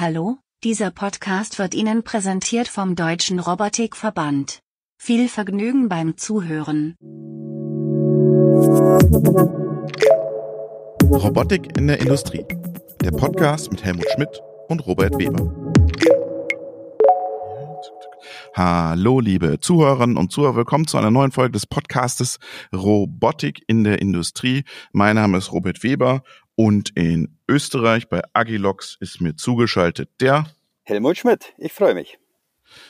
Hallo, dieser Podcast wird Ihnen präsentiert vom Deutschen Robotikverband. Viel Vergnügen beim Zuhören. Robotik in der Industrie. Der Podcast mit Helmut Schmidt und Robert Weber. Hallo, liebe Zuhörerinnen und Zuhörer, willkommen zu einer neuen Folge des Podcastes Robotik in der Industrie. Mein Name ist Robert Weber und in Österreich bei Agilox ist mir zugeschaltet der Helmut Schmidt. Ich freue mich.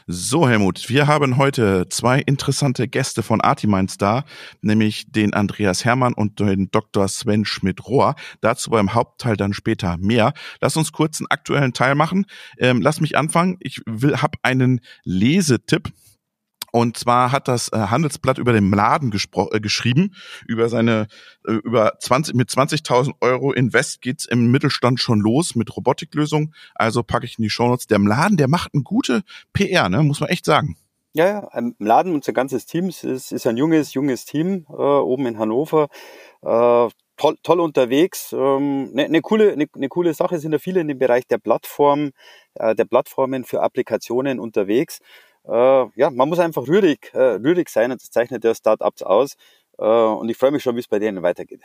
So, Helmut, wir haben heute zwei interessante Gäste von Artiminds da, nämlich den Andreas Hermann und den Dr. Sven Schmidt-Rohr. Dazu beim Hauptteil dann später mehr. Lass uns kurz einen aktuellen Teil machen. Ähm, lass mich anfangen. Ich will, hab einen Lesetipp und zwar hat das äh, Handelsblatt über den Laden äh, geschrieben, über seine, äh, über 20, mit 20.000 Euro Invest geht's im Mittelstand schon los mit Robotiklösungen. Also packe ich in die Shownotes. Der Laden, der macht eine gute PR, ne, muss man echt sagen. Ja, ja, im Laden unser ganzes Team ist, ist ein junges, junges Team äh, oben in Hannover. Äh, toll, toll unterwegs. Eine ähm, ne, ne coole, ne, ne coole Sache sind ja viele in dem Bereich der Plattform, äh, der Plattformen für Applikationen unterwegs ja, man muss einfach rührig, äh, rührig sein und das zeichnet ja Startups aus. Äh, und ich freue mich schon, wie es bei denen weitergeht.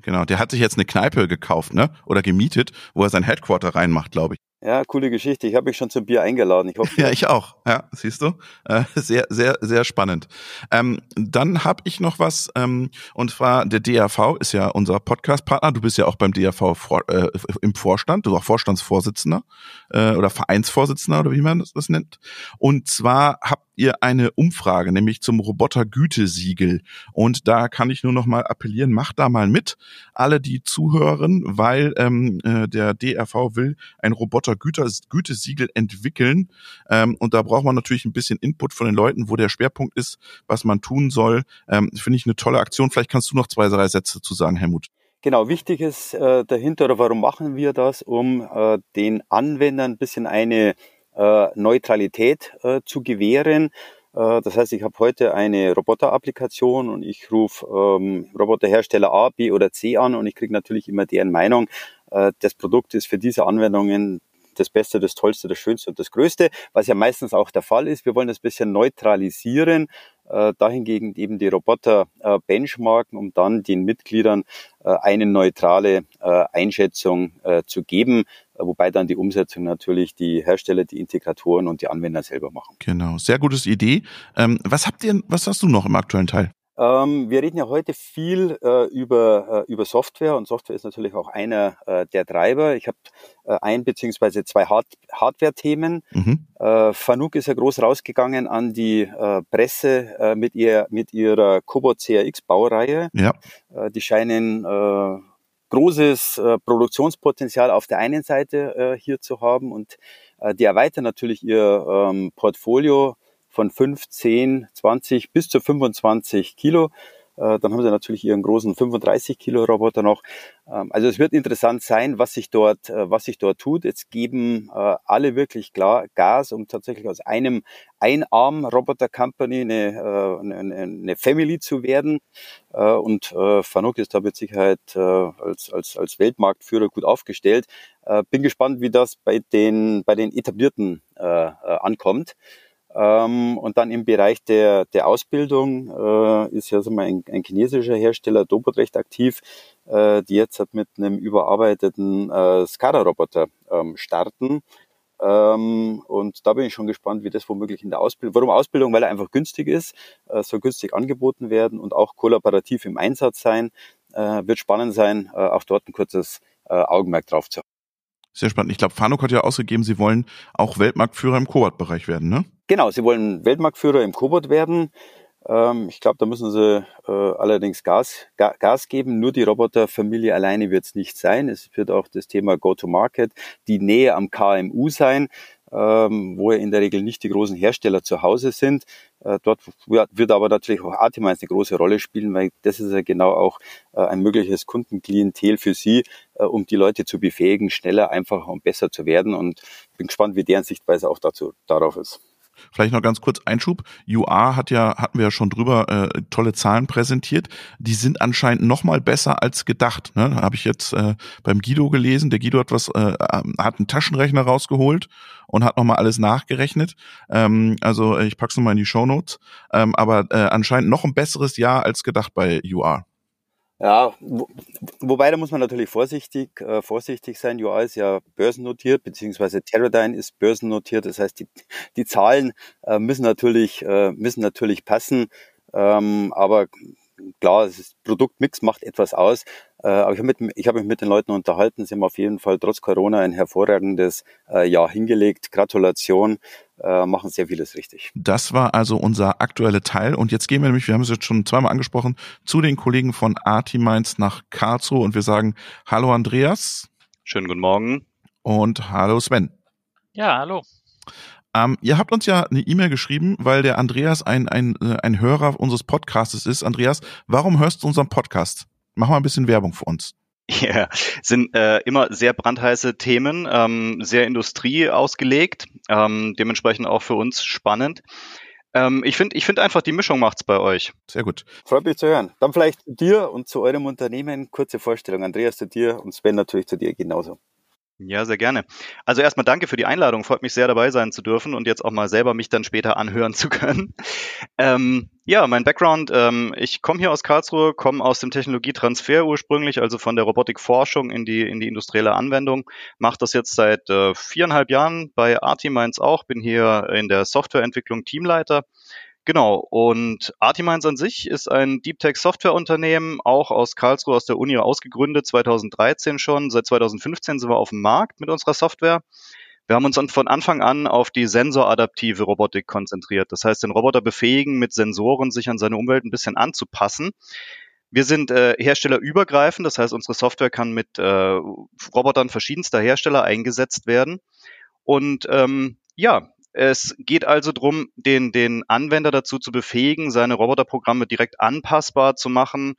Genau, der hat sich jetzt eine Kneipe gekauft, ne? Oder gemietet, wo er sein Headquarter reinmacht, glaube ich. Ja, coole Geschichte. Ich habe mich schon zum Bier eingeladen. Ich hoffe, ja, ich auch. Ja, siehst du? Äh, sehr, sehr, sehr spannend. Ähm, dann habe ich noch was, ähm, und zwar der DAV ist ja unser Podcast-Partner. Du bist ja auch beim DAV vor, äh, im Vorstand, du bist auch Vorstandsvorsitzender äh, oder Vereinsvorsitzender oder wie man das, das nennt. Und zwar habt ihr eine Umfrage, nämlich zum Roboter-Gütesiegel. Und da kann ich nur noch mal appellieren, macht da mal mit, alle die zuhören, weil ähm, äh, der DRV will ein Roboter-Gütesiegel entwickeln. Ähm, und da braucht man natürlich ein bisschen Input von den Leuten, wo der Schwerpunkt ist, was man tun soll. Ähm, Finde ich eine tolle Aktion. Vielleicht kannst du noch zwei, drei Sätze zu sagen, Helmut. Genau, wichtig ist äh, dahinter, oder warum machen wir das, um äh, den Anwendern ein bisschen eine äh, Neutralität äh, zu gewähren. Äh, das heißt, ich habe heute eine Roboter-Applikation und ich rufe ähm, Roboterhersteller A, B oder C an und ich kriege natürlich immer deren Meinung. Äh, das Produkt ist für diese Anwendungen das Beste, das Tollste, das Schönste und das Größte, was ja meistens auch der Fall ist. Wir wollen das bisschen neutralisieren, äh, dahingegen eben die Roboter äh, benchmarken, um dann den Mitgliedern äh, eine neutrale äh, Einschätzung äh, zu geben, äh, wobei dann die Umsetzung natürlich die Hersteller, die Integratoren und die Anwender selber machen. Genau, sehr gutes Idee. Ähm, was habt ihr, was hast du noch im aktuellen Teil? Ähm, wir reden ja heute viel äh, über, äh, über Software und Software ist natürlich auch einer äh, der Treiber. Ich habe äh, ein beziehungsweise zwei Hard Hardware-Themen. Mhm. Äh, Fanuc ist ja groß rausgegangen an die äh, Presse mit, ihr, mit ihrer Cobot CRX-Baureihe. Ja. Die scheinen großes Produktionspotenzial auf der einen Seite hier zu haben und die erweitern natürlich ihr ähm, Portfolio von 5, 10, 20 bis zu 25 Kilo. Äh, dann haben sie natürlich ihren großen 35 Kilo Roboter noch. Ähm, also es wird interessant sein, was sich dort, äh, was sich dort tut. Jetzt geben äh, alle wirklich klar Gas, um tatsächlich aus einem Einarm Roboter Company eine, eine, eine Family zu werden. Und Fanuc ist da mit Sicherheit als, als, als Weltmarktführer gut aufgestellt. Bin gespannt, wie das bei den, bei den etablierten ankommt. Ähm, und dann im Bereich der, der Ausbildung äh, ist ja so mal ein, ein chinesischer Hersteller Dobot recht aktiv, äh, die jetzt halt mit einem überarbeiteten äh, SCADA-Roboter ähm, starten. Ähm, und da bin ich schon gespannt, wie das womöglich in der Ausbildung, warum Ausbildung, weil er einfach günstig ist, äh, soll günstig angeboten werden und auch kollaborativ im Einsatz sein. Äh, wird spannend sein, äh, auch dort ein kurzes äh, Augenmerk drauf zu haben. Sehr spannend. Ich glaube, Fanuc hat ja ausgegeben, sie wollen auch Weltmarktführer im Cobot-Bereich werden, ne? Genau, sie wollen Weltmarktführer im Cobot werden. Ähm, ich glaube, da müssen sie äh, allerdings Gas, Ga Gas geben. Nur die Roboterfamilie alleine wird es nicht sein. Es wird auch das Thema Go-to-Market, die Nähe am KMU sein, wo ja in der Regel nicht die großen Hersteller zu Hause sind. Äh, dort wird aber natürlich auch Artimize eine große Rolle spielen, weil das ist ja genau auch äh, ein mögliches Kundenklientel für sie, äh, um die Leute zu befähigen, schneller, einfacher und besser zu werden. Und bin gespannt, wie deren Sichtweise auch dazu darauf ist. Vielleicht noch ganz kurz Einschub. UR hat ja, hatten wir ja schon drüber, äh, tolle Zahlen präsentiert. Die sind anscheinend noch mal besser als gedacht. Ne? Habe ich jetzt äh, beim Guido gelesen. Der Guido hat was, äh, hat einen Taschenrechner rausgeholt und hat noch mal alles nachgerechnet. Ähm, also ich pack's noch mal in die Show Notes. Ähm, aber äh, anscheinend noch ein besseres Jahr als gedacht bei UR. Ja, wo, wobei da muss man natürlich vorsichtig, äh, vorsichtig sein. UI ist ja börsennotiert, beziehungsweise Teradyne ist börsennotiert. Das heißt, die, die Zahlen äh, müssen natürlich, äh, müssen natürlich passen. Ähm, aber klar, das Produktmix macht etwas aus. Äh, aber ich habe hab mich mit den Leuten unterhalten. Sie haben auf jeden Fall trotz Corona ein hervorragendes äh, Jahr hingelegt. Gratulation, äh, machen sehr vieles richtig. Das war also unser aktueller Teil. Und jetzt gehen wir nämlich, wir haben es jetzt schon zweimal angesprochen, zu den Kollegen von Artiminds nach Karlsruhe und wir sagen Hallo Andreas. Schönen guten Morgen. Und hallo Sven. Ja, hallo. Ähm, ihr habt uns ja eine E-Mail geschrieben, weil der Andreas ein, ein, ein Hörer unseres Podcastes ist. Andreas, warum hörst du unseren Podcast? Mach mal ein bisschen Werbung für uns. Ja, sind äh, immer sehr brandheiße Themen, ähm, sehr Industrie ausgelegt, ähm, dementsprechend auch für uns spannend. Ähm, ich finde ich finde einfach, die Mischung macht's bei euch. Sehr gut. Freut mich zu hören. Dann vielleicht zu dir und zu eurem Unternehmen kurze Vorstellung. Andreas zu dir und Sven natürlich zu dir genauso. Ja, sehr gerne. Also erstmal danke für die Einladung. Freut mich sehr dabei sein zu dürfen und jetzt auch mal selber mich dann später anhören zu können. Ähm, ja, mein Background, ähm, ich komme hier aus Karlsruhe, komme aus dem Technologietransfer ursprünglich, also von der Robotikforschung in die, in die industrielle Anwendung. Mache das jetzt seit äh, viereinhalb Jahren bei Artimines auch, bin hier in der Softwareentwicklung Teamleiter Genau, und Artimines an sich ist ein Deep Tech Softwareunternehmen, auch aus Karlsruhe, aus der Uni ausgegründet, 2013 schon. Seit 2015 sind wir auf dem Markt mit unserer Software. Wir haben uns von Anfang an auf die sensoradaptive Robotik konzentriert. Das heißt, den Roboter befähigen, mit Sensoren sich an seine Umwelt ein bisschen anzupassen. Wir sind äh, herstellerübergreifend, das heißt, unsere Software kann mit äh, Robotern verschiedenster Hersteller eingesetzt werden. Und ähm, ja, es geht also darum, den, den Anwender dazu zu befähigen, seine Roboterprogramme direkt anpassbar zu machen.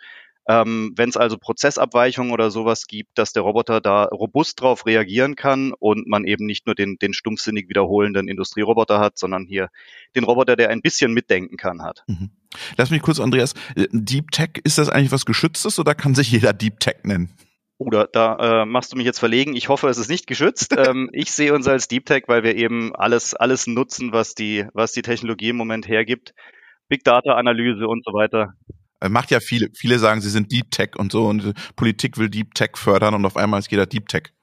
Ähm, Wenn es also Prozessabweichungen oder sowas gibt, dass der Roboter da robust drauf reagieren kann und man eben nicht nur den, den stumpfsinnig wiederholenden Industrieroboter hat, sondern hier den Roboter, der ein bisschen mitdenken kann, hat. Mhm. Lass mich kurz, Andreas, äh, Deep Tech, ist das eigentlich was Geschütztes oder kann sich jeder Deep Tech nennen? Oder da äh, machst du mich jetzt verlegen. Ich hoffe, es ist nicht geschützt. ähm, ich sehe uns als Deep Tech, weil wir eben alles, alles nutzen, was die, was die Technologie im Moment hergibt. Big Data Analyse und so weiter. Äh, macht ja viele. Viele sagen, sie sind Deep Tech und so und Politik will Deep Tech fördern und auf einmal ist jeder Deep Tech.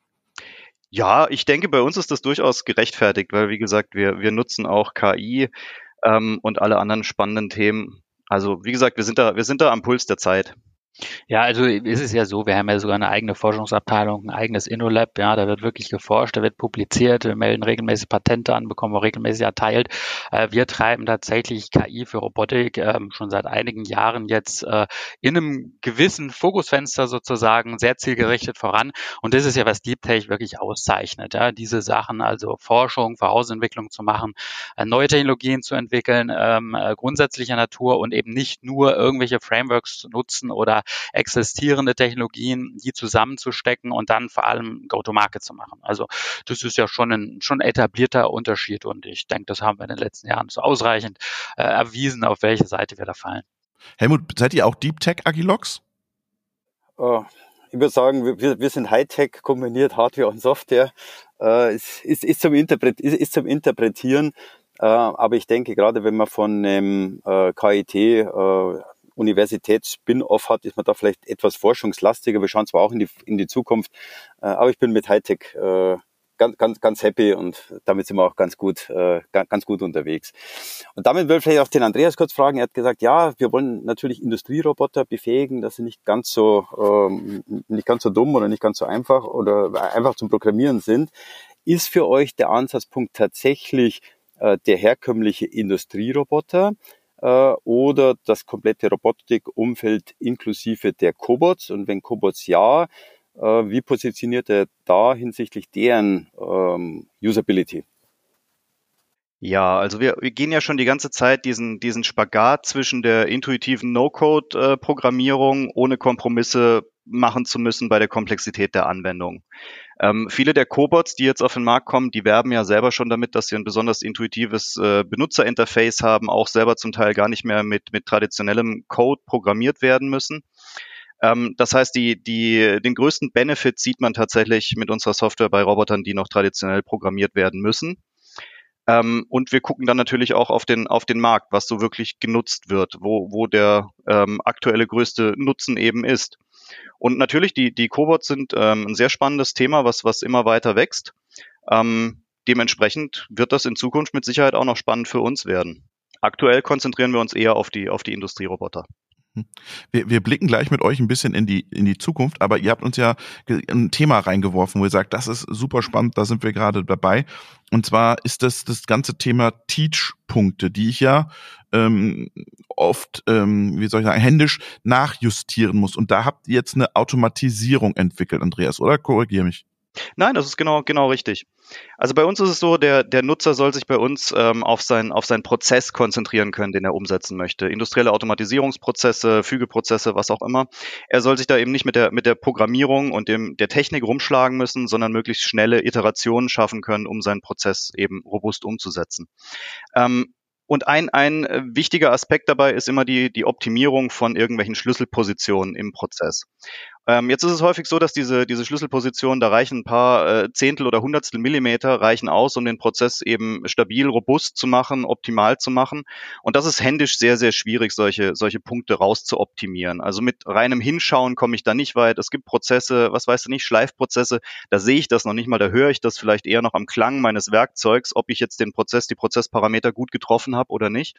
Ja, ich denke, bei uns ist das durchaus gerechtfertigt, weil wie gesagt, wir, wir nutzen auch KI ähm, und alle anderen spannenden Themen. Also wie gesagt, wir sind da, wir sind da am Puls der Zeit. Ja, also ist es ja so, wir haben ja sogar eine eigene Forschungsabteilung, ein eigenes InnoLab, ja, da wird wirklich geforscht, da wird publiziert, wir melden regelmäßig Patente an, bekommen auch regelmäßig erteilt. Äh, wir treiben tatsächlich KI für Robotik ähm, schon seit einigen Jahren jetzt äh, in einem gewissen Fokusfenster sozusagen sehr zielgerichtet voran. Und das ist ja, was Deep Tech wirklich auszeichnet, ja, diese Sachen, also Forschung, Vorausentwicklung zu machen, äh, neue Technologien zu entwickeln, ähm, grundsätzlicher Natur und eben nicht nur irgendwelche Frameworks zu nutzen oder existierende Technologien, die zusammenzustecken und dann vor allem Go-to-Market zu machen. Also das ist ja schon ein schon etablierter Unterschied und ich denke, das haben wir in den letzten Jahren so ausreichend äh, erwiesen, auf welche Seite wir da fallen. Helmut, seid ihr auch Deep Tech Agilox? Oh, ich würde sagen, wir, wir sind Hightech kombiniert Hardware und Software. Äh, ist, ist, ist, zum Interpret, ist, ist zum Interpretieren. Äh, aber ich denke, gerade wenn man von einem äh, KIT äh, Universitäts-Spin-Off hat, ist man da vielleicht etwas forschungslastiger. Wir schauen zwar auch in die, in die Zukunft, äh, aber ich bin mit Hightech äh, ganz, ganz, ganz happy und damit sind wir auch ganz gut, äh, ganz gut unterwegs. Und damit will ich vielleicht auch den Andreas kurz fragen. Er hat gesagt, ja, wir wollen natürlich Industrieroboter befähigen, dass sie nicht ganz so, ähm, nicht ganz so dumm oder nicht ganz so einfach oder einfach zum Programmieren sind. Ist für euch der Ansatzpunkt tatsächlich äh, der herkömmliche Industrieroboter? Äh, oder das komplette Robotikumfeld inklusive der Cobots. Und wenn Cobots ja, äh, wie positioniert er da hinsichtlich deren ähm, Usability? Ja, also wir, wir gehen ja schon die ganze Zeit diesen, diesen Spagat zwischen der intuitiven No-Code-Programmierung ohne Kompromisse machen zu müssen bei der Komplexität der Anwendung. Ähm, viele der Cobots, die jetzt auf den Markt kommen, die werben ja selber schon damit, dass sie ein besonders intuitives äh, Benutzerinterface haben, auch selber zum Teil gar nicht mehr mit, mit traditionellem Code programmiert werden müssen. Ähm, das heißt, die, die, den größten Benefit sieht man tatsächlich mit unserer Software bei Robotern, die noch traditionell programmiert werden müssen. Ähm, und wir gucken dann natürlich auch auf den, auf den Markt, was so wirklich genutzt wird, wo, wo der ähm, aktuelle größte Nutzen eben ist. Und natürlich, die, die Cobots sind ähm, ein sehr spannendes Thema, was, was immer weiter wächst. Ähm, dementsprechend wird das in Zukunft mit Sicherheit auch noch spannend für uns werden. Aktuell konzentrieren wir uns eher auf die, auf die Industrieroboter. Hm. Wir, wir blicken gleich mit euch ein bisschen in die, in die Zukunft, aber ihr habt uns ja ein Thema reingeworfen, wo ihr sagt, das ist super spannend, da sind wir gerade dabei. Und zwar ist das das ganze Thema Teach-Punkte, die ich ja ähm, oft, ähm, wie soll ich sagen, händisch nachjustieren muss. Und da habt ihr jetzt eine Automatisierung entwickelt, Andreas, oder? Korrigier mich. Nein, das ist genau, genau richtig. Also bei uns ist es so, der, der Nutzer soll sich bei uns ähm, auf, sein, auf seinen Prozess konzentrieren können, den er umsetzen möchte. Industrielle Automatisierungsprozesse, Fügeprozesse, was auch immer. Er soll sich da eben nicht mit der, mit der Programmierung und dem, der Technik rumschlagen müssen, sondern möglichst schnelle Iterationen schaffen können, um seinen Prozess eben robust umzusetzen. Ähm, und ein, ein äh, wichtiger Aspekt dabei ist immer die, die Optimierung von irgendwelchen Schlüsselpositionen im Prozess. Ähm, jetzt ist es häufig so, dass diese, diese Schlüsselpositionen, da reichen ein paar äh, Zehntel oder Hundertstel Millimeter, reichen aus, um den Prozess eben stabil, robust zu machen, optimal zu machen. Und das ist händisch sehr, sehr schwierig, solche, solche Punkte rauszuoptimieren. Also mit reinem Hinschauen komme ich da nicht weit. Es gibt Prozesse, was weißt du nicht, Schleifprozesse, da sehe ich das noch nicht mal, da höre ich das vielleicht eher noch am Klang meines Werkzeugs, ob ich jetzt den Prozess, die Prozessparameter gut getroffen habe oder nicht.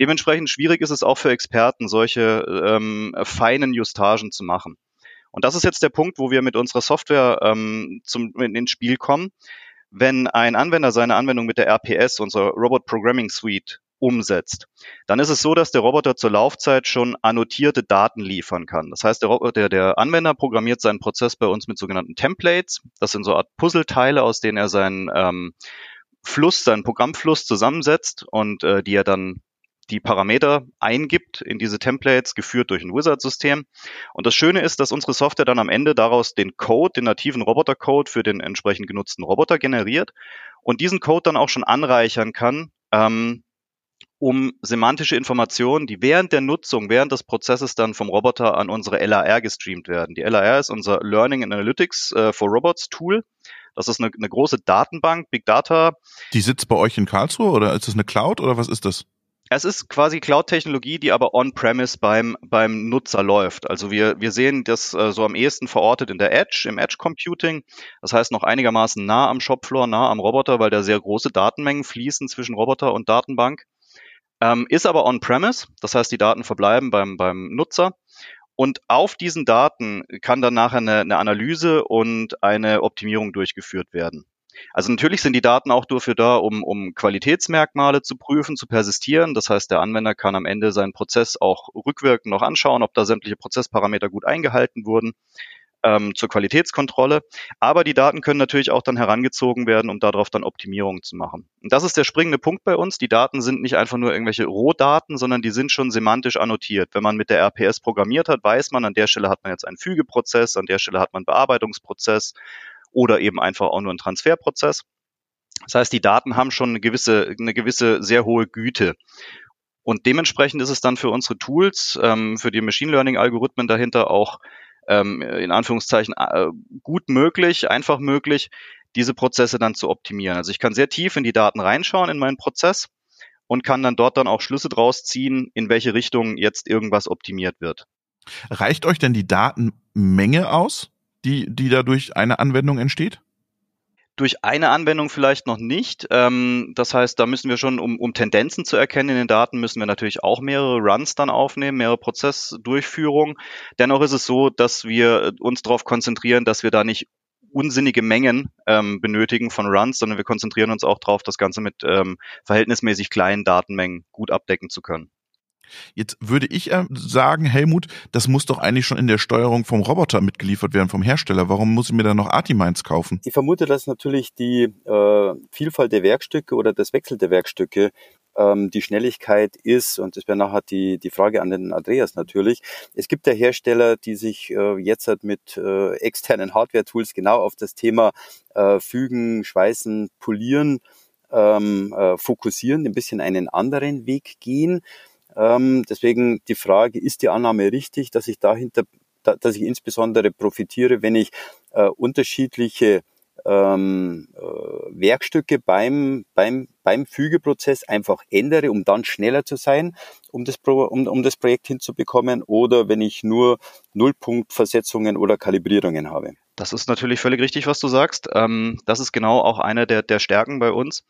Dementsprechend schwierig ist es auch für Experten, solche ähm, feinen Justagen zu machen. Und das ist jetzt der Punkt, wo wir mit unserer Software ähm, zum, in, ins Spiel kommen. Wenn ein Anwender seine Anwendung mit der RPS, unserer Robot Programming Suite, umsetzt, dann ist es so, dass der Roboter zur Laufzeit schon annotierte Daten liefern kann. Das heißt, der, der, der Anwender programmiert seinen Prozess bei uns mit sogenannten Templates. Das sind so Art Puzzleteile, aus denen er seinen ähm, Fluss, seinen Programmfluss zusammensetzt und äh, die er dann die Parameter eingibt in diese Templates, geführt durch ein Wizard-System. Und das Schöne ist, dass unsere Software dann am Ende daraus den Code, den nativen Roboter-Code für den entsprechend genutzten Roboter generiert und diesen Code dann auch schon anreichern kann, ähm, um semantische Informationen, die während der Nutzung, während des Prozesses dann vom Roboter an unsere LAR gestreamt werden. Die LAR ist unser Learning and Analytics äh, for Robots Tool. Das ist eine, eine große Datenbank, Big Data. Die sitzt bei euch in Karlsruhe oder ist das eine Cloud oder was ist das? Es ist quasi Cloud-Technologie, die aber on-premise beim, beim Nutzer läuft. Also wir, wir sehen das äh, so am ehesten verortet in der Edge, im Edge-Computing. Das heißt noch einigermaßen nah am Shopfloor, nah am Roboter, weil da sehr große Datenmengen fließen zwischen Roboter und Datenbank. Ähm, ist aber on-premise, das heißt die Daten verbleiben beim, beim Nutzer. Und auf diesen Daten kann dann nachher eine, eine Analyse und eine Optimierung durchgeführt werden. Also natürlich sind die Daten auch dafür da, um, um Qualitätsmerkmale zu prüfen, zu persistieren. Das heißt, der Anwender kann am Ende seinen Prozess auch rückwirkend noch anschauen, ob da sämtliche Prozessparameter gut eingehalten wurden ähm, zur Qualitätskontrolle. Aber die Daten können natürlich auch dann herangezogen werden, um darauf dann Optimierungen zu machen. Und das ist der springende Punkt bei uns. Die Daten sind nicht einfach nur irgendwelche Rohdaten, sondern die sind schon semantisch annotiert. Wenn man mit der RPS programmiert hat, weiß man, an der Stelle hat man jetzt einen Fügeprozess, an der Stelle hat man einen Bearbeitungsprozess oder eben einfach auch nur ein Transferprozess. Das heißt, die Daten haben schon eine gewisse, eine gewisse sehr hohe Güte. Und dementsprechend ist es dann für unsere Tools, ähm, für die Machine Learning Algorithmen dahinter auch ähm, in Anführungszeichen äh, gut möglich, einfach möglich, diese Prozesse dann zu optimieren. Also ich kann sehr tief in die Daten reinschauen in meinen Prozess und kann dann dort dann auch Schlüsse draus ziehen, in welche Richtung jetzt irgendwas optimiert wird. Reicht euch denn die Datenmenge aus? Die, die dadurch eine Anwendung entsteht? Durch eine Anwendung vielleicht noch nicht. Ähm, das heißt, da müssen wir schon, um, um Tendenzen zu erkennen in den Daten, müssen wir natürlich auch mehrere Runs dann aufnehmen, mehrere Prozessdurchführungen. Dennoch ist es so, dass wir uns darauf konzentrieren, dass wir da nicht unsinnige Mengen ähm, benötigen von Runs, sondern wir konzentrieren uns auch darauf, das Ganze mit ähm, verhältnismäßig kleinen Datenmengen gut abdecken zu können. Jetzt würde ich äh, sagen, Helmut, das muss doch eigentlich schon in der Steuerung vom Roboter mitgeliefert werden, vom Hersteller. Warum muss ich mir da noch Artimines kaufen? Ich vermute, dass natürlich die äh, Vielfalt der Werkstücke oder das Wechsel der Werkstücke ähm, die Schnelligkeit ist, und das wäre nachher die, die Frage an den Andreas natürlich, es gibt ja Hersteller, die sich äh, jetzt halt mit äh, externen Hardware-Tools genau auf das Thema äh, Fügen, Schweißen, Polieren ähm, äh, fokussieren, ein bisschen einen anderen Weg gehen. Ähm, deswegen die Frage, ist die Annahme richtig, dass ich dahinter, da, dass ich insbesondere profitiere, wenn ich äh, unterschiedliche ähm, äh, Werkstücke beim, beim, beim Fügeprozess einfach ändere, um dann schneller zu sein, um das, Pro, um, um das Projekt hinzubekommen, oder wenn ich nur Nullpunktversetzungen oder Kalibrierungen habe. Das ist natürlich völlig richtig, was du sagst. Ähm, das ist genau auch eine der, der Stärken bei uns.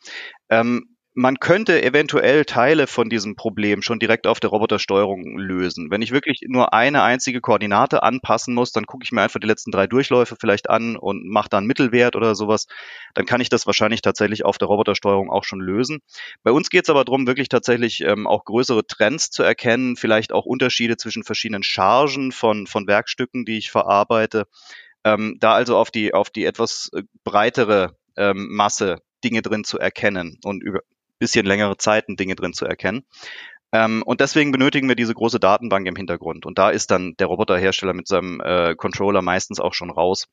Ähm, man könnte eventuell Teile von diesem Problem schon direkt auf der Robotersteuerung lösen. Wenn ich wirklich nur eine einzige Koordinate anpassen muss, dann gucke ich mir einfach die letzten drei Durchläufe vielleicht an und mache dann Mittelwert oder sowas. Dann kann ich das wahrscheinlich tatsächlich auf der Robotersteuerung auch schon lösen. Bei uns geht es aber darum, wirklich tatsächlich ähm, auch größere Trends zu erkennen, vielleicht auch Unterschiede zwischen verschiedenen Chargen von, von Werkstücken, die ich verarbeite. Ähm, da also auf die, auf die etwas äh, breitere ähm, Masse Dinge drin zu erkennen und über, bisschen längere Zeiten Dinge drin zu erkennen. Ähm, und deswegen benötigen wir diese große Datenbank im Hintergrund. Und da ist dann der Roboterhersteller mit seinem äh, Controller meistens auch schon raus.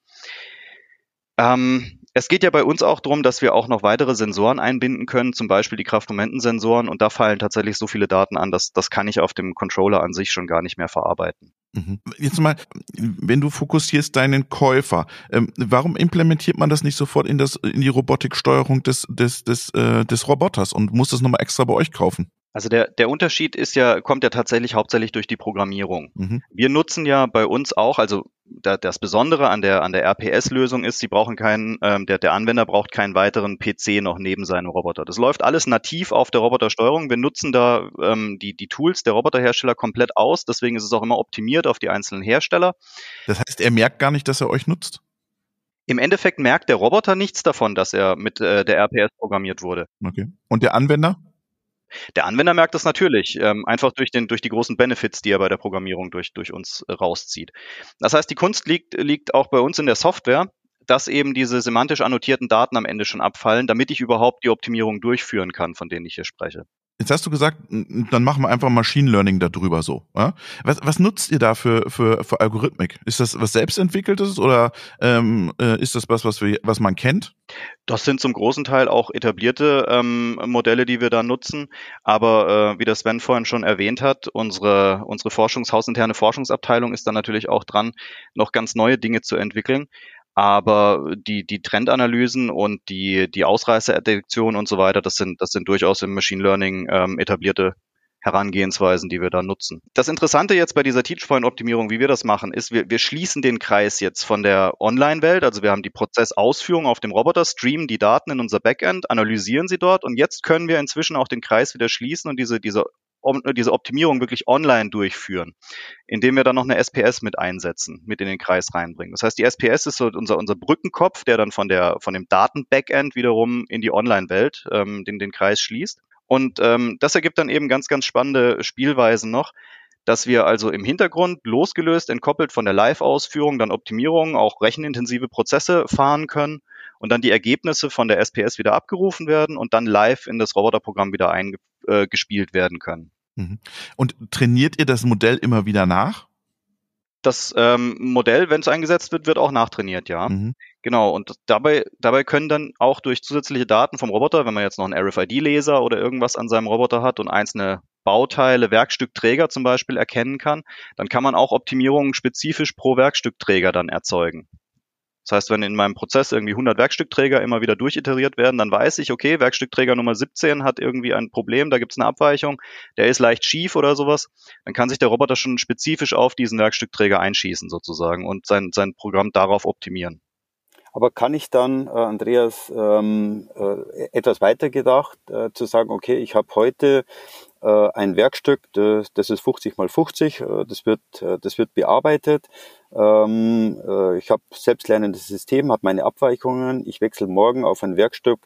Ähm, es geht ja bei uns auch darum, dass wir auch noch weitere Sensoren einbinden können, zum Beispiel die Kraftmomentensensoren. Und da fallen tatsächlich so viele Daten an, dass das kann ich auf dem Controller an sich schon gar nicht mehr verarbeiten. Mhm. Jetzt mal, wenn du fokussierst deinen Käufer, ähm, warum implementiert man das nicht sofort in das in die Robotiksteuerung des des des äh, des Roboters und muss das nochmal extra bei euch kaufen? Also der, der Unterschied ist ja, kommt ja tatsächlich hauptsächlich durch die Programmierung. Mhm. Wir nutzen ja bei uns auch, also da, das Besondere an der, an der RPS-Lösung ist, sie brauchen keinen, ähm, der, der Anwender braucht keinen weiteren PC noch neben seinem Roboter. Das läuft alles nativ auf der Robotersteuerung. Wir nutzen da ähm, die, die Tools der Roboterhersteller komplett aus. Deswegen ist es auch immer optimiert auf die einzelnen Hersteller. Das heißt, er merkt gar nicht, dass er euch nutzt? Im Endeffekt merkt der Roboter nichts davon, dass er mit äh, der RPS programmiert wurde. Okay. Und der Anwender? Der Anwender merkt das natürlich, ähm, einfach durch, den, durch die großen Benefits, die er bei der Programmierung durch, durch uns äh, rauszieht. Das heißt, die Kunst liegt, liegt auch bei uns in der Software, dass eben diese semantisch annotierten Daten am Ende schon abfallen, damit ich überhaupt die Optimierung durchführen kann, von denen ich hier spreche. Jetzt hast du gesagt, dann machen wir einfach Machine Learning darüber so. Ja? Was, was nutzt ihr da für, für, für Algorithmik? Ist das was selbstentwickeltes oder ähm, äh, ist das was, was, wir, was man kennt? Das sind zum großen Teil auch etablierte ähm, Modelle, die wir da nutzen. Aber äh, wie das Sven vorhin schon erwähnt hat, unsere, unsere Forschungshausinterne Forschungsabteilung ist dann natürlich auch dran, noch ganz neue Dinge zu entwickeln. Aber die, die Trendanalysen und die, die Ausreißerdetektion und so weiter, das sind, das sind durchaus im Machine Learning ähm, etablierte Herangehensweisen, die wir da nutzen. Das Interessante jetzt bei dieser Teachpoint-Optimierung, wie wir das machen, ist, wir, wir schließen den Kreis jetzt von der Online-Welt. Also wir haben die Prozessausführung auf dem Roboter, streamen die Daten in unser Backend, analysieren sie dort und jetzt können wir inzwischen auch den Kreis wieder schließen und diese, diese diese Optimierung wirklich online durchführen, indem wir dann noch eine SPS mit einsetzen, mit in den Kreis reinbringen. Das heißt, die SPS ist so unser, unser Brückenkopf, der dann von der, von dem Daten-Backend wiederum in die Online-Welt, ähm, den, den Kreis schließt. Und ähm, das ergibt dann eben ganz, ganz spannende Spielweisen noch, dass wir also im Hintergrund losgelöst, entkoppelt von der Live-Ausführung, dann Optimierungen, auch rechenintensive Prozesse fahren können und dann die Ergebnisse von der SPS wieder abgerufen werden und dann live in das Roboterprogramm wieder eingespielt äh, werden können. Mhm. Und trainiert ihr das Modell immer wieder nach? Das ähm, Modell, wenn es eingesetzt wird, wird auch nachtrainiert, ja. Mhm. Genau. Und dabei, dabei können dann auch durch zusätzliche Daten vom Roboter, wenn man jetzt noch einen RFID-Laser oder irgendwas an seinem Roboter hat und einzelne Bauteile, Werkstückträger zum Beispiel erkennen kann, dann kann man auch Optimierungen spezifisch pro Werkstückträger dann erzeugen. Das heißt, wenn in meinem Prozess irgendwie 100 Werkstückträger immer wieder durchiteriert werden, dann weiß ich, okay, Werkstückträger Nummer 17 hat irgendwie ein Problem, da gibt es eine Abweichung, der ist leicht schief oder sowas. Dann kann sich der Roboter schon spezifisch auf diesen Werkstückträger einschießen sozusagen und sein, sein Programm darauf optimieren. Aber kann ich dann, äh, Andreas, ähm, äh, etwas weiter gedacht, äh, zu sagen, okay, ich habe heute ein Werkstück, das, ist 50 mal 50, äh, das wird, äh, das wird bearbeitet. Ähm, äh, ich habe selbstlernendes System, habe meine Abweichungen. Ich wechsle morgen auf ein Werkstück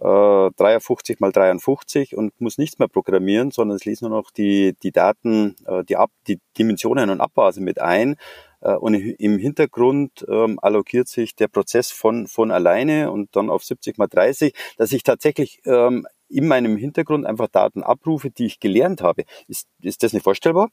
äh, 53 mal 53 und muss nichts mehr programmieren, sondern es liest nur noch die, die Daten, äh, die, Ab die Dimensionen und Abmaße mit ein. Äh, und im Hintergrund ähm, allokiert sich der Prozess von, von alleine und dann auf 70 mal 30, dass ich tatsächlich ähm, in meinem Hintergrund einfach Daten abrufe, die ich gelernt habe. Ist, ist das nicht vorstellbar?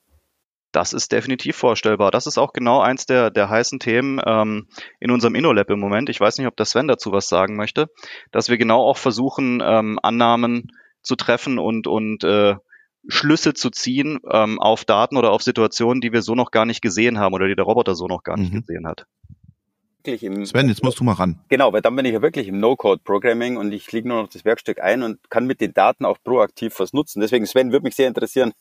Das ist definitiv vorstellbar. Das ist auch genau eins der, der heißen Themen ähm, in unserem InnoLab im Moment. Ich weiß nicht, ob der Sven dazu was sagen möchte, dass wir genau auch versuchen, ähm, Annahmen zu treffen und, und äh, Schlüsse zu ziehen ähm, auf Daten oder auf Situationen, die wir so noch gar nicht gesehen haben oder die der Roboter so noch gar nicht mhm. gesehen hat. Sven, jetzt musst du mal ran. Genau, weil dann bin ich ja wirklich im No-Code-Programming und ich lege nur noch das Werkstück ein und kann mit den Daten auch proaktiv was nutzen. Deswegen, Sven, würde mich sehr interessieren,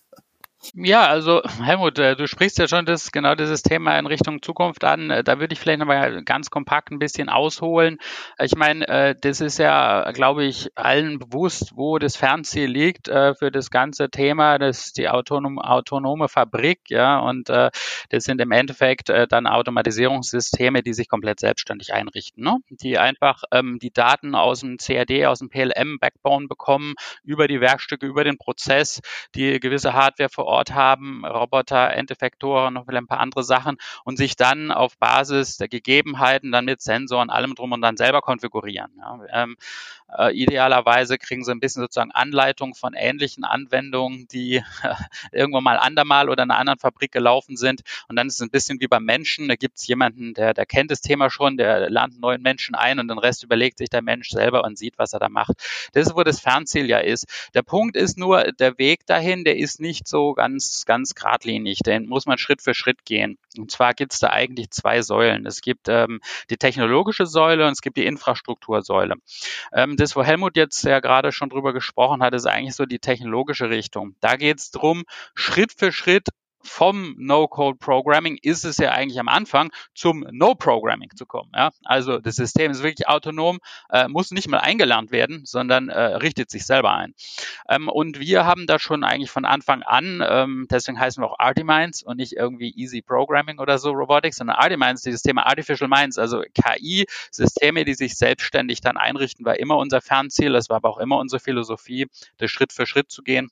ja, also Helmut, äh, du sprichst ja schon das, genau dieses Thema in Richtung Zukunft an. Äh, da würde ich vielleicht nochmal ganz kompakt ein bisschen ausholen. Ich meine, äh, das ist ja, glaube ich, allen bewusst, wo das Fernziel liegt für das ganze Thema, das ist die autonom, autonome Fabrik, ja, und das sind im Endeffekt dann Automatisierungssysteme, die sich komplett selbstständig einrichten, ne? die einfach ähm, die Daten aus dem CAD, aus dem PLM-Backbone bekommen, über die Werkstücke, über den Prozess, die gewisse Hardware vor Ort haben, Roboter, Endeffektoren, noch ein paar andere Sachen und sich dann auf Basis der Gegebenheiten dann mit Sensoren, allem drum und dann selber konfigurieren. Ja. Ähm, äh, idealerweise kriegen sie ein bisschen sozusagen Anleitung von ähnlichen Anwendungen, die irgendwann mal andermal oder in einer anderen Fabrik gelaufen sind. Und dann ist es ein bisschen wie beim Menschen. Da gibt es jemanden, der, der kennt das Thema schon, der lernt neuen Menschen ein und den Rest überlegt sich der Mensch selber und sieht, was er da macht. Das ist, wo das Fernziel ja ist. Der Punkt ist nur, der Weg dahin, der ist nicht so ganz, ganz geradlinig. Den muss man Schritt für Schritt gehen. Und zwar gibt es da eigentlich zwei Säulen. Es gibt ähm, die technologische Säule und es gibt die Infrastruktursäule. Ähm, das, wo Helmut jetzt ja gerade schon drüber gesprochen hat, ist eigentlich so die technologische Richtung. Da geht es darum, Schritt für Schritt vom No-Code-Programming ist es ja eigentlich am Anfang zum No-Programming zu kommen. Ja? Also das System ist wirklich autonom, äh, muss nicht mal eingelernt werden, sondern äh, richtet sich selber ein. Ähm, und wir haben da schon eigentlich von Anfang an, ähm, deswegen heißen wir auch Artiminds und nicht irgendwie Easy Programming oder so Robotics, sondern Artiminds, dieses Thema Artificial Minds, also KI-Systeme, die sich selbstständig dann einrichten, war immer unser Fernziel. Das war aber auch immer unsere Philosophie, das Schritt für Schritt zu gehen.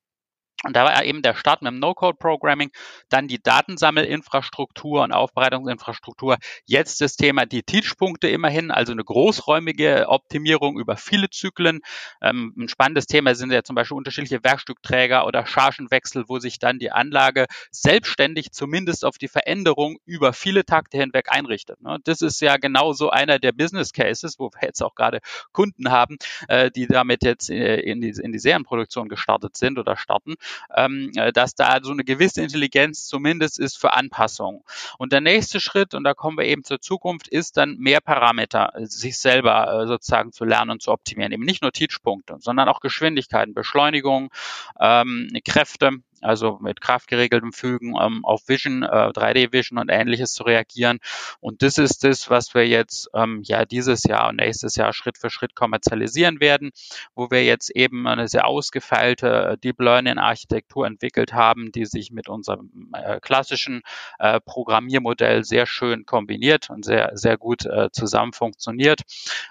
Und da war eben der Start mit dem No-Code-Programming, dann die Datensammelinfrastruktur und Aufbereitungsinfrastruktur. Jetzt das Thema die Teach-Punkte immerhin, also eine großräumige Optimierung über viele Zyklen. Ähm, ein spannendes Thema sind ja zum Beispiel unterschiedliche Werkstückträger oder Chargenwechsel, wo sich dann die Anlage selbstständig zumindest auf die Veränderung über viele Takte hinweg einrichtet. Ne? Das ist ja genau so einer der Business Cases, wo wir jetzt auch gerade Kunden haben, äh, die damit jetzt äh, in die, in die Serienproduktion gestartet sind oder starten ähm, äh, dass da so eine gewisse Intelligenz zumindest ist für Anpassung. Und der nächste Schritt, und da kommen wir eben zur Zukunft, ist dann mehr Parameter, äh, sich selber äh, sozusagen zu lernen und zu optimieren. Eben nicht nur Teachpunkte, sondern auch Geschwindigkeiten, Beschleunigung, ähm, Kräfte also mit kraftgeregeltem Fügen ähm, auf Vision, äh, 3D-Vision und ähnliches zu reagieren. Und das ist das, was wir jetzt ähm, ja dieses Jahr und nächstes Jahr Schritt für Schritt kommerzialisieren werden, wo wir jetzt eben eine sehr ausgefeilte äh, Deep Learning-Architektur entwickelt haben, die sich mit unserem äh, klassischen äh, Programmiermodell sehr schön kombiniert und sehr, sehr gut äh, zusammen funktioniert,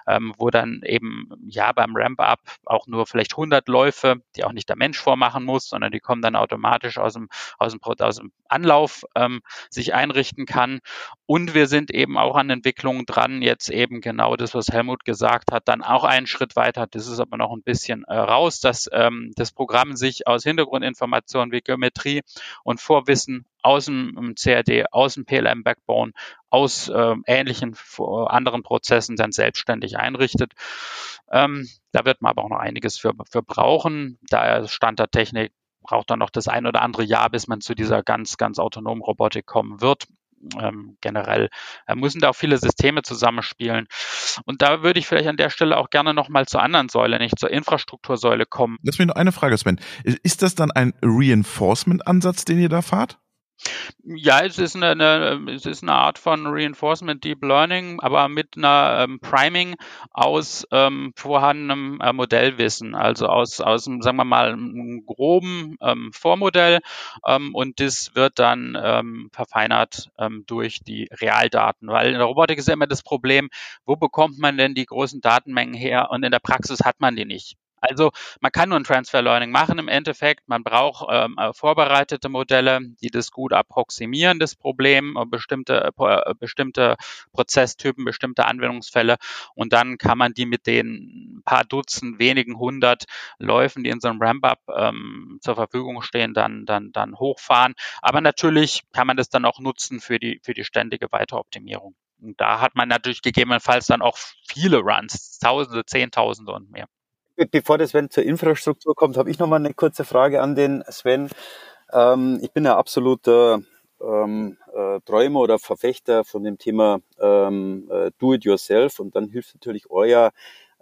ähm, wo dann eben ja beim Ramp-Up auch nur vielleicht 100 Läufe, die auch nicht der Mensch vormachen muss, sondern die kommen dann automatisch automatisch aus dem, aus dem, aus dem Anlauf ähm, sich einrichten kann. Und wir sind eben auch an Entwicklungen dran, jetzt eben genau das, was Helmut gesagt hat, dann auch einen Schritt weiter. Das ist aber noch ein bisschen äh, raus, dass ähm, das Programm sich aus Hintergrundinformationen wie Geometrie und Vorwissen aus dem CAD, aus dem PLM Backbone, aus äh, ähnlichen anderen Prozessen dann selbstständig einrichtet. Ähm, da wird man aber auch noch einiges für, für brauchen. Da Stand der Technik braucht dann noch das ein oder andere Jahr, bis man zu dieser ganz, ganz autonomen Robotik kommen wird. Ähm, generell äh, müssen da auch viele Systeme zusammenspielen. Und da würde ich vielleicht an der Stelle auch gerne nochmal zur anderen Säule, nicht zur Infrastruktursäule kommen. Lass mich noch eine Frage, Sven. Ist das dann ein Reinforcement-Ansatz, den ihr da fahrt? Ja, es ist eine, eine, es ist eine Art von Reinforcement Deep Learning, aber mit einer ähm, Priming aus ähm, vorhandenem äh, Modellwissen, also aus, aus sagen wir mal, einem groben ähm, Vormodell ähm, und das wird dann ähm, verfeinert ähm, durch die Realdaten, weil in der Robotik ist ja immer das Problem, wo bekommt man denn die großen Datenmengen her und in der Praxis hat man die nicht. Also man kann nur ein Transfer Learning machen im Endeffekt. Man braucht ähm, äh, vorbereitete Modelle, die das gut approximieren, das Problem, äh, bestimmte, äh, bestimmte Prozesstypen, bestimmte Anwendungsfälle. Und dann kann man die mit den paar Dutzend, wenigen hundert Läufen, die in so einem Ramp-up ähm, zur Verfügung stehen, dann, dann, dann hochfahren. Aber natürlich kann man das dann auch nutzen für die, für die ständige Weiteroptimierung. Und da hat man natürlich gegebenenfalls dann auch viele Runs, Tausende, Zehntausende und mehr. Bevor der Sven zur Infrastruktur kommt, habe ich noch mal eine kurze Frage an den Sven. Ähm, ich bin ein absoluter ähm, äh, Träumer oder Verfechter von dem Thema ähm, äh, Do-it-yourself und dann hilft natürlich euer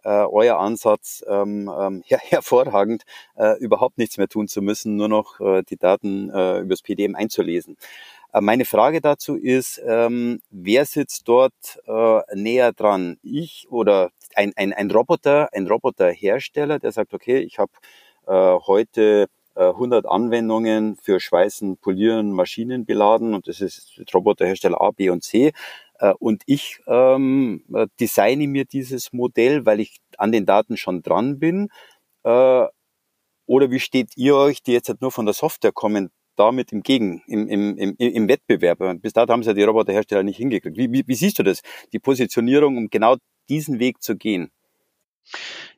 äh, euer Ansatz ähm, ähm, her hervorragend, äh, überhaupt nichts mehr tun zu müssen, nur noch äh, die Daten äh, übers PDM einzulesen. Äh, meine Frage dazu ist, ähm, wer sitzt dort äh, näher dran? Ich oder ein, ein, ein Roboter, ein Roboterhersteller, der sagt, okay, ich habe äh, heute 100 äh, Anwendungen für Schweißen, Polieren, Maschinen beladen und das ist Roboterhersteller A, B und C. Äh, und ich ähm, designe mir dieses Modell, weil ich an den Daten schon dran bin. Äh, oder wie steht ihr euch, die jetzt nur von der Software kommen, damit im Gegen, im, im, im, im Wettbewerb? Bis dato haben sie ja die Roboterhersteller nicht hingekriegt. Wie, wie, wie siehst du das, die Positionierung, um genau diesen Weg zu gehen?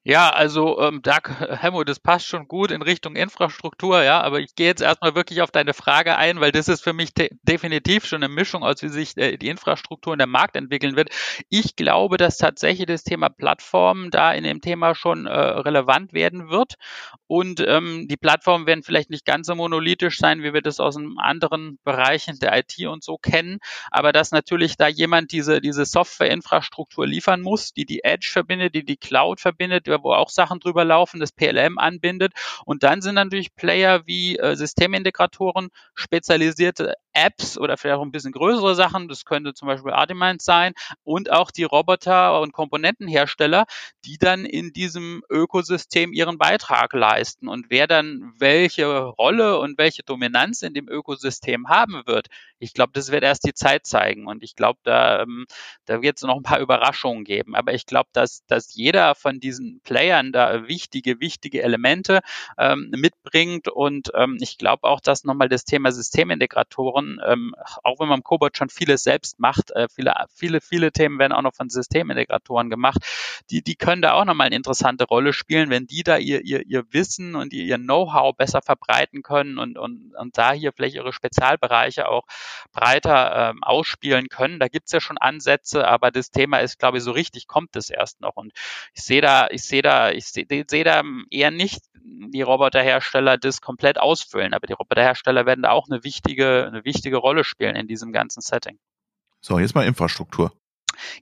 Ja, also ähm, da, Helmut, das passt schon gut in Richtung Infrastruktur, ja, aber ich gehe jetzt erstmal wirklich auf deine Frage ein, weil das ist für mich de definitiv schon eine Mischung aus, wie sich äh, die Infrastruktur und der Markt entwickeln wird. Ich glaube, dass tatsächlich das Thema Plattformen da in dem Thema schon äh, relevant werden wird und ähm, die Plattformen werden vielleicht nicht ganz so monolithisch sein, wie wir das aus anderen Bereichen der IT und so kennen, aber dass natürlich da jemand diese, diese Softwareinfrastruktur liefern muss, die die Edge verbindet, die die Cloud verbindet, wo auch Sachen drüber laufen, das PLM anbindet. Und dann sind natürlich Player wie äh, Systemintegratoren, spezialisierte Apps oder vielleicht auch ein bisschen größere Sachen, das könnte zum Beispiel Artimind sein, und auch die Roboter- und Komponentenhersteller, die dann in diesem Ökosystem ihren Beitrag leisten. Und wer dann welche Rolle und welche Dominanz in dem Ökosystem haben wird, ich glaube, das wird erst die Zeit zeigen. Und ich glaube, da, ähm, da wird es noch ein paar Überraschungen geben. Aber ich glaube, dass, dass jeder von diesen Playern da wichtige, wichtige Elemente ähm, mitbringt. Und ähm, ich glaube auch, dass nochmal das Thema Systemintegratoren, ähm, auch wenn man im Cobot schon vieles selbst macht, äh, viele, viele, viele Themen werden auch noch von Systemintegratoren gemacht, die, die können da auch nochmal eine interessante Rolle spielen, wenn die da ihr, ihr, ihr Wissen und ihr, ihr Know-how besser verbreiten können und, und, und da hier vielleicht ihre Spezialbereiche auch breiter ähm, ausspielen können. Da gibt's ja schon Ansätze, aber das Thema ist, glaube ich, so richtig kommt es erst noch. Und ich sehe da, ich sehe da, ich sehe seh da eher nicht die Roboterhersteller das komplett ausfüllen, aber die Roboterhersteller werden da auch eine wichtige, eine wichtige Rolle spielen in diesem ganzen Setting. So, jetzt mal Infrastruktur.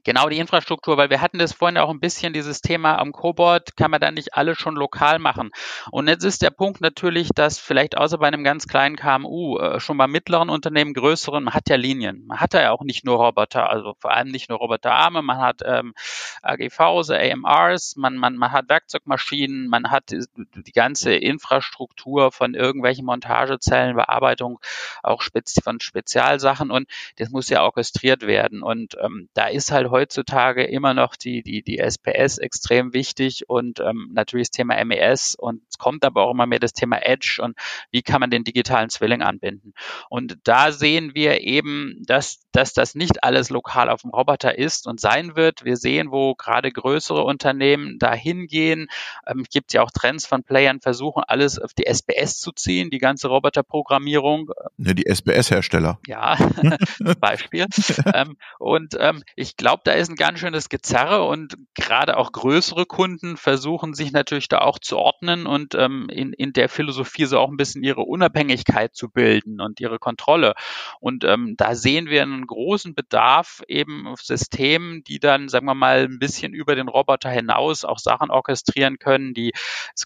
Genau, die Infrastruktur, weil wir hatten das vorhin auch ein bisschen, dieses Thema am Cobot, kann man da nicht alles schon lokal machen. Und jetzt ist der Punkt natürlich, dass vielleicht außer bei einem ganz kleinen KMU, äh, schon bei mittleren Unternehmen, größeren, man hat ja Linien. Man hat ja auch nicht nur Roboter, also vor allem nicht nur Roboterarme, man hat ähm, AGVs, AMRs, man, man, man hat Werkzeugmaschinen, man hat die, die ganze Infrastruktur von irgendwelchen Montagezellen, Bearbeitung auch spezi von Spezialsachen und das muss ja orchestriert werden. Und ähm, da ist halt heutzutage immer noch die, die, die SPS extrem wichtig und ähm, natürlich das Thema MES und es kommt aber auch immer mehr das Thema Edge und wie kann man den digitalen Zwilling anbinden. Und da sehen wir eben, dass, dass das nicht alles lokal auf dem Roboter ist und sein wird. Wir sehen, wo gerade größere Unternehmen dahin gehen. Ähm, gibt ja auch Trends von Playern, versuchen alles auf die SPS zu ziehen, die ganze Roboterprogrammierung. Ja, die SPS-Hersteller. Ja, Beispiel. ähm, und ähm, ich glaube, da ist ein ganz schönes Gezerre und gerade auch größere Kunden versuchen sich natürlich da auch zu ordnen und ähm, in, in der Philosophie so auch ein bisschen ihre Unabhängigkeit zu bilden und ihre Kontrolle. Und ähm, da sehen wir einen großen Bedarf eben auf Systemen, die dann, sagen wir mal, ein bisschen über den Roboter hinaus auch Sachen orchestrieren können, die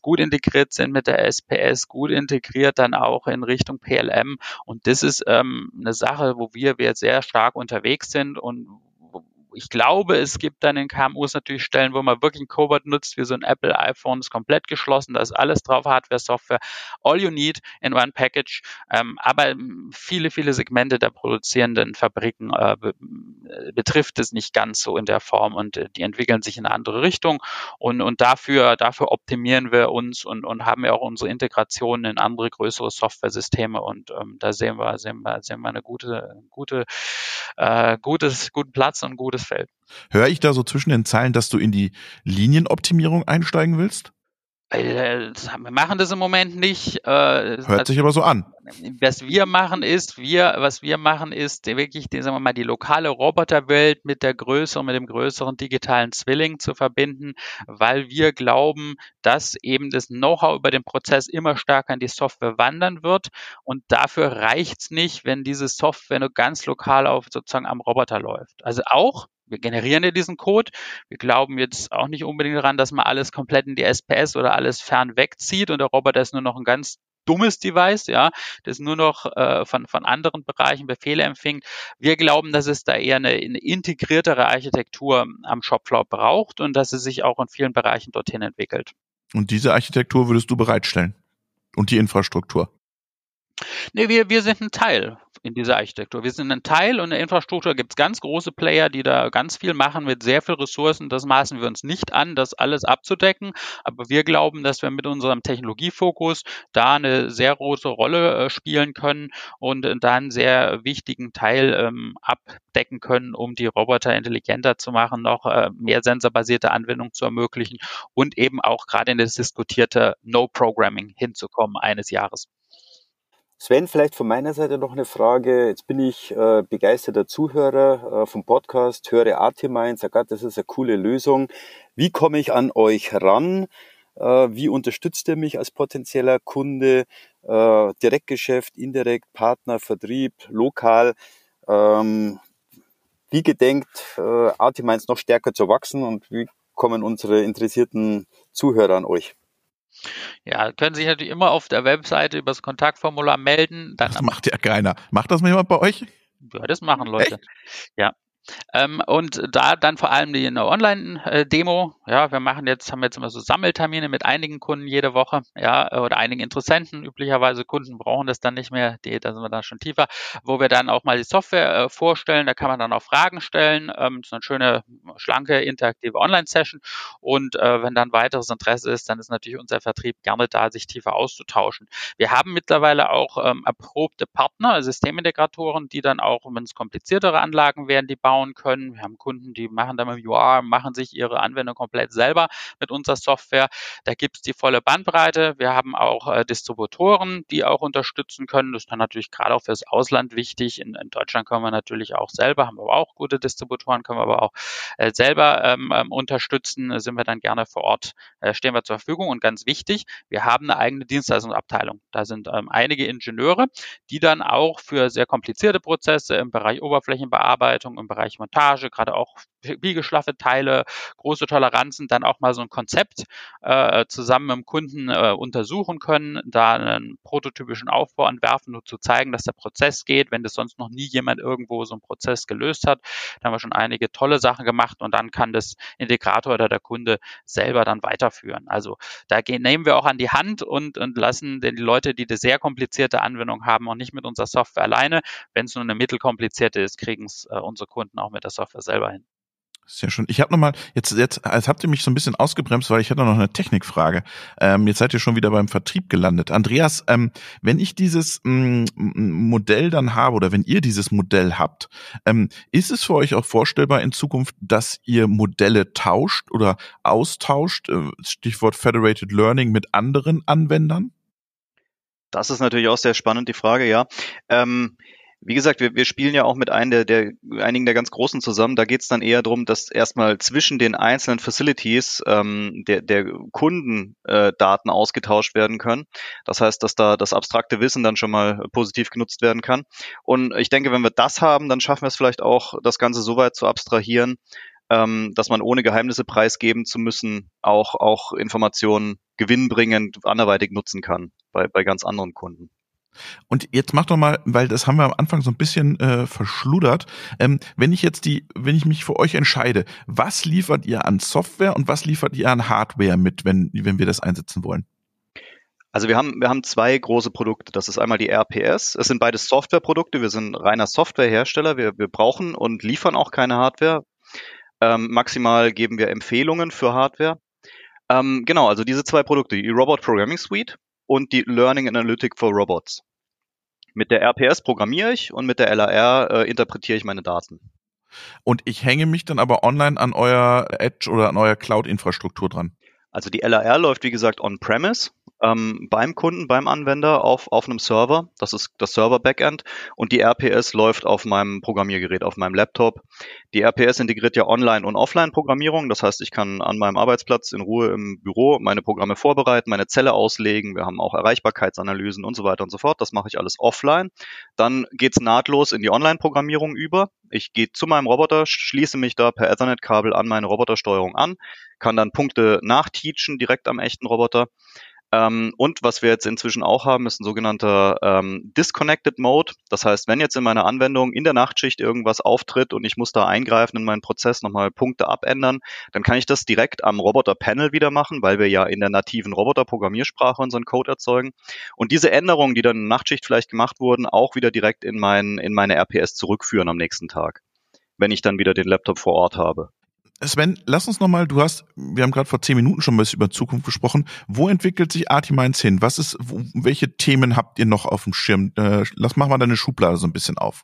gut integriert sind mit der SPS, gut integriert dann auch in Richtung PLM. Und das ist ähm, eine Sache, wo wir, wir sehr stark unterwegs sind und ich glaube, es gibt dann in KMUs natürlich Stellen, wo man wirklich ein Cobot nutzt, wie so ein Apple iPhone, ist komplett geschlossen, da ist alles drauf, Hardware, Software, all you need in one package. Ähm, aber viele, viele Segmente der produzierenden Fabriken äh, be betrifft es nicht ganz so in der Form und äh, die entwickeln sich in eine andere Richtung und, und dafür, dafür optimieren wir uns und, und haben ja auch unsere Integration in andere größere Software-Systeme und ähm, da sehen wir, sehen wir, sehen wir eine gute, gute, äh, gutes, guten Platz und gutes Feld. Höre ich da so zwischen den Zeilen, dass du in die Linienoptimierung einsteigen willst? Äh, wir machen das im Moment nicht. Äh, Hört also, sich aber so an. Was wir machen ist, wir, was wir machen ist wirklich, die, sagen wir mal, die lokale Roboterwelt mit der größeren, mit dem größeren digitalen Zwilling zu verbinden, weil wir glauben, dass eben das Know-how über den Prozess immer stärker in die Software wandern wird. Und dafür reicht es nicht, wenn diese Software nur ganz lokal auf sozusagen am Roboter läuft. Also auch wir generieren ja diesen Code. Wir glauben jetzt auch nicht unbedingt daran, dass man alles komplett in die SPS oder alles fern wegzieht und der Roboter ist nur noch ein ganz dummes Device, ja, das nur noch äh, von, von anderen Bereichen Befehle empfängt. Wir glauben, dass es da eher eine, eine integriertere Architektur am Shopfloor braucht und dass es sich auch in vielen Bereichen dorthin entwickelt. Und diese Architektur würdest du bereitstellen? Und die Infrastruktur? Nee, wir, wir sind ein Teil in dieser Architektur. Wir sind ein Teil und in der Infrastruktur gibt es ganz große Player, die da ganz viel machen mit sehr viel Ressourcen. Das maßen wir uns nicht an, das alles abzudecken. Aber wir glauben, dass wir mit unserem Technologiefokus da eine sehr große Rolle äh, spielen können und äh, da einen sehr wichtigen Teil ähm, abdecken können, um die Roboter intelligenter zu machen, noch äh, mehr sensorbasierte Anwendungen zu ermöglichen und eben auch gerade in das diskutierte No-Programming hinzukommen eines Jahres. Sven, vielleicht von meiner Seite noch eine Frage. Jetzt bin ich äh, begeisterter Zuhörer äh, vom Podcast, höre Artimind, sage, Gott, das ist eine coole Lösung. Wie komme ich an euch ran? Äh, wie unterstützt ihr mich als potenzieller Kunde? Äh, Direktgeschäft, indirekt, Partner, Vertrieb, lokal. Ähm, wie gedenkt äh, Artiminds noch stärker zu wachsen und wie kommen unsere interessierten Zuhörer an euch? Ja, können sich natürlich immer auf der Webseite über das Kontaktformular melden. Das macht ja keiner. Macht das mal jemand bei euch? Ja, das machen Leute. Echt? Ja. Ähm, und da dann vor allem die Online-Demo. Ja, wir machen jetzt, haben jetzt immer so Sammeltermine mit einigen Kunden jede Woche, ja, oder einigen Interessenten. Üblicherweise Kunden brauchen das dann nicht mehr, die, da sind wir dann schon tiefer, wo wir dann auch mal die Software äh, vorstellen. Da kann man dann auch Fragen stellen. Ähm, das ist eine schöne, schlanke, interaktive Online-Session. Und äh, wenn dann weiteres Interesse ist, dann ist natürlich unser Vertrieb gerne da, sich tiefer auszutauschen. Wir haben mittlerweile auch ähm, erprobte Partner, Systemintegratoren, die dann auch, wenn es kompliziertere Anlagen werden, die bauen, bauen können. Wir haben Kunden, die machen dann mit UR, machen sich ihre Anwendung komplett selber mit unserer Software. Da gibt es die volle Bandbreite. Wir haben auch äh, Distributoren, die auch unterstützen können. Das ist dann natürlich gerade auch fürs Ausland wichtig. In, in, Deutschland können wir natürlich auch selber, haben aber auch gute Distributoren, können wir aber auch äh, selber ähm, ähm, unterstützen. Sind wir dann gerne vor Ort, äh, stehen wir zur Verfügung. Und ganz wichtig, wir haben eine eigene Dienstleistungsabteilung. Da sind ähm, einige Ingenieure, die dann auch für sehr komplizierte Prozesse im Bereich Oberflächenbearbeitung, im Bereich Bereich Montage, gerade auch biegeschlaffe Teile, große Toleranzen, dann auch mal so ein Konzept äh, zusammen mit dem Kunden äh, untersuchen können, da einen prototypischen Aufbau entwerfen, nur zu zeigen, dass der Prozess geht, wenn das sonst noch nie jemand irgendwo so einen Prozess gelöst hat. Da haben wir schon einige tolle Sachen gemacht und dann kann das Integrator oder der Kunde selber dann weiterführen. Also da gehen, nehmen wir auch an die Hand und, und lassen die Leute, die eine sehr komplizierte Anwendung haben, auch nicht mit unserer Software alleine. Wenn es nur eine mittelkomplizierte ist, kriegen es äh, unsere Kunden auch mit der Software selber hin. Sehr schön. Ich habe noch mal jetzt jetzt als habt ihr mich so ein bisschen ausgebremst, weil ich hatte noch eine Technikfrage. Ähm, jetzt seid ihr schon wieder beim Vertrieb gelandet. Andreas, ähm, wenn ich dieses ähm, Modell dann habe oder wenn ihr dieses Modell habt, ähm, ist es für euch auch vorstellbar in Zukunft, dass ihr Modelle tauscht oder austauscht? Äh, Stichwort Federated Learning mit anderen Anwendern? Das ist natürlich auch sehr spannend, die Frage, ja. Wie gesagt, wir, wir spielen ja auch mit einem der, der, einigen der ganz Großen zusammen. Da geht es dann eher darum, dass erstmal zwischen den einzelnen Facilities ähm, der, der Kundendaten äh, ausgetauscht werden können. Das heißt, dass da das abstrakte Wissen dann schon mal positiv genutzt werden kann. Und ich denke, wenn wir das haben, dann schaffen wir es vielleicht auch, das Ganze so weit zu abstrahieren, ähm, dass man ohne Geheimnisse preisgeben zu müssen, auch, auch Informationen gewinnbringend anderweitig nutzen kann bei, bei ganz anderen Kunden. Und jetzt mach doch mal, weil das haben wir am Anfang so ein bisschen äh, verschludert. Ähm, wenn ich jetzt die, wenn ich mich für euch entscheide, was liefert ihr an Software und was liefert ihr an Hardware mit, wenn, wenn wir das einsetzen wollen? Also wir haben, wir haben zwei große Produkte. Das ist einmal die RPS. Es sind beides Softwareprodukte. Wir sind reiner Softwarehersteller. Wir, wir brauchen und liefern auch keine Hardware. Ähm, maximal geben wir Empfehlungen für Hardware. Ähm, genau, also diese zwei Produkte, die Robot Programming Suite und die Learning Analytic for Robots. Mit der RPS programmiere ich und mit der LAR äh, interpretiere ich meine Daten. Und ich hänge mich dann aber online an euer Edge oder an euer Cloud-Infrastruktur dran. Also die LAR läuft, wie gesagt, on-premise ähm, beim Kunden, beim Anwender auf, auf einem Server. Das ist das Server-Backend. Und die RPS läuft auf meinem Programmiergerät, auf meinem Laptop. Die RPS integriert ja Online- und Offline-Programmierung. Das heißt, ich kann an meinem Arbeitsplatz in Ruhe im Büro meine Programme vorbereiten, meine Zelle auslegen. Wir haben auch Erreichbarkeitsanalysen und so weiter und so fort. Das mache ich alles offline. Dann geht's nahtlos in die Online-Programmierung über. Ich gehe zu meinem Roboter, schließe mich da per Ethernet-Kabel an meine Robotersteuerung an, kann dann Punkte nachteachen direkt am echten Roboter ähm, und was wir jetzt inzwischen auch haben, ist ein sogenannter ähm, Disconnected Mode. Das heißt, wenn jetzt in meiner Anwendung in der Nachtschicht irgendwas auftritt und ich muss da eingreifen in meinen Prozess, nochmal Punkte abändern, dann kann ich das direkt am Roboter-Panel wieder machen, weil wir ja in der nativen Roboter-Programmiersprache unseren Code erzeugen. Und diese Änderungen, die dann in der Nachtschicht vielleicht gemacht wurden, auch wieder direkt in, mein, in meine RPS zurückführen am nächsten Tag, wenn ich dann wieder den Laptop vor Ort habe. Sven, lass uns nochmal, du hast, wir haben gerade vor zehn Minuten schon bisschen über Zukunft gesprochen. Wo entwickelt sich Artimines hin? Was ist, welche Themen habt ihr noch auf dem Schirm? Äh, lass mal deine Schublade so ein bisschen auf.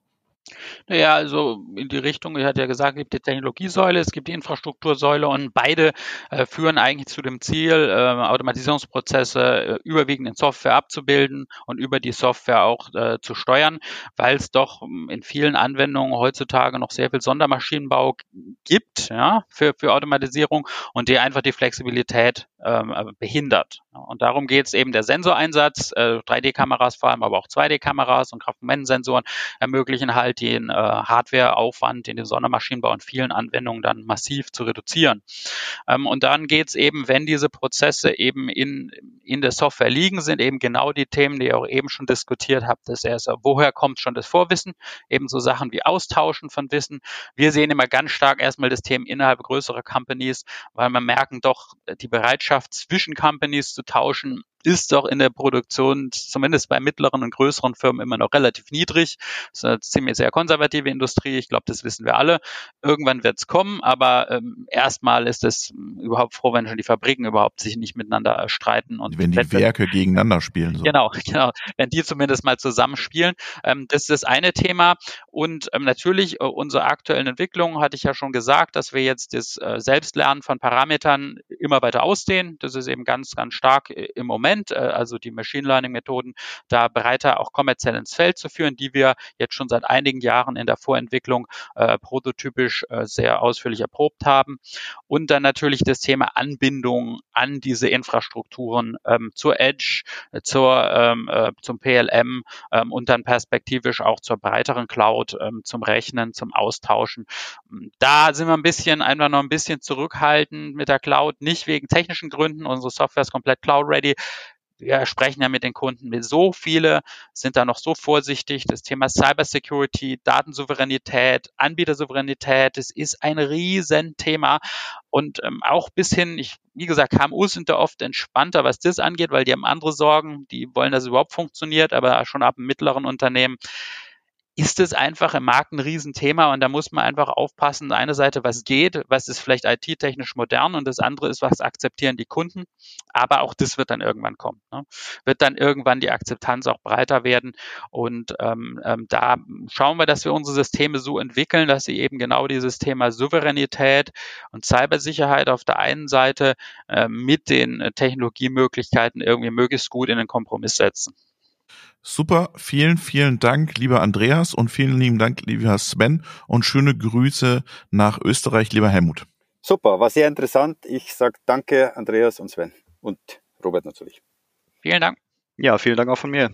Naja, also in die Richtung, ich hatte ja gesagt, es gibt die Technologiesäule, es gibt die Infrastruktursäule und beide äh, führen eigentlich zu dem Ziel, äh, Automatisierungsprozesse äh, überwiegend in Software abzubilden und über die Software auch äh, zu steuern, weil es doch ähm, in vielen Anwendungen heutzutage noch sehr viel Sondermaschinenbau gibt ja, für, für Automatisierung und die einfach die Flexibilität ähm, äh, behindert. Und darum geht es eben der Sensoreinsatz, äh, 3D-Kameras vor allem, aber auch 2D-Kameras und Kraftmomentensensoren ermöglichen halt den äh, Hardwareaufwand in den Sondermaschinenbau in vielen Anwendungen dann massiv zu reduzieren. Ähm, und dann geht es eben, wenn diese Prozesse eben in, in der Software liegen, sind eben genau die Themen, die ihr auch eben schon diskutiert habt. Das erste, woher kommt schon das Vorwissen? Eben so Sachen wie Austauschen von Wissen. Wir sehen immer ganz stark erstmal das Thema innerhalb größerer Companies, weil wir merken doch die Bereitschaft zwischen Companies zu tauschen ist doch in der Produktion, zumindest bei mittleren und größeren Firmen, immer noch relativ niedrig. Das ist eine ziemlich sehr konservative Industrie. Ich glaube, das wissen wir alle. Irgendwann wird es kommen, aber ähm, erstmal ist es überhaupt froh, wenn schon die Fabriken überhaupt sich nicht miteinander streiten. Und wenn die Werke gegeneinander spielen. So. Genau, genau. Wenn die zumindest mal zusammenspielen. Ähm, das ist das eine Thema. Und ähm, natürlich äh, unsere aktuellen Entwicklungen, hatte ich ja schon gesagt, dass wir jetzt das äh, Selbstlernen von Parametern immer weiter ausdehnen. Das ist eben ganz, ganz stark äh, im Moment Moment, äh, also die Machine Learning Methoden, da breiter auch kommerziell ins Feld zu führen, die wir jetzt schon seit einigen Jahren in der Vorentwicklung äh, prototypisch äh, sehr ausführlich erprobt haben. Und dann natürlich das Thema Anbindung an diese Infrastrukturen ähm, zur Edge, äh, zur, ähm, äh, zum PLM ähm, und dann perspektivisch auch zur breiteren Cloud, ähm, zum Rechnen, zum Austauschen. Da sind wir ein bisschen, einfach noch ein bisschen zurückhaltend mit der Cloud, nicht wegen technischen Gründen. Unsere Software ist komplett cloud-ready, wir sprechen ja mit den Kunden, so viele sind da noch so vorsichtig. Das Thema Cybersecurity, Datensouveränität, Anbietersouveränität, das ist ein Riesenthema. Und ähm, auch bis hin, ich, wie gesagt, KMUs sind da oft entspannter, was das angeht, weil die haben andere Sorgen, die wollen, dass es überhaupt funktioniert, aber schon ab einem mittleren Unternehmen ist es einfach im Markt ein Riesenthema und da muss man einfach aufpassen. Eine Seite, was geht, was ist vielleicht IT-technisch modern und das andere ist, was akzeptieren die Kunden. Aber auch das wird dann irgendwann kommen. Ne? Wird dann irgendwann die Akzeptanz auch breiter werden und ähm, ähm, da schauen wir, dass wir unsere Systeme so entwickeln, dass sie eben genau dieses Thema Souveränität und Cybersicherheit auf der einen Seite äh, mit den Technologiemöglichkeiten irgendwie möglichst gut in den Kompromiss setzen. Super, vielen, vielen Dank, lieber Andreas und vielen lieben Dank, lieber Sven und schöne Grüße nach Österreich, lieber Helmut. Super, war sehr interessant. Ich sage danke, Andreas und Sven und Robert natürlich. Vielen Dank. Ja, vielen Dank auch von mir.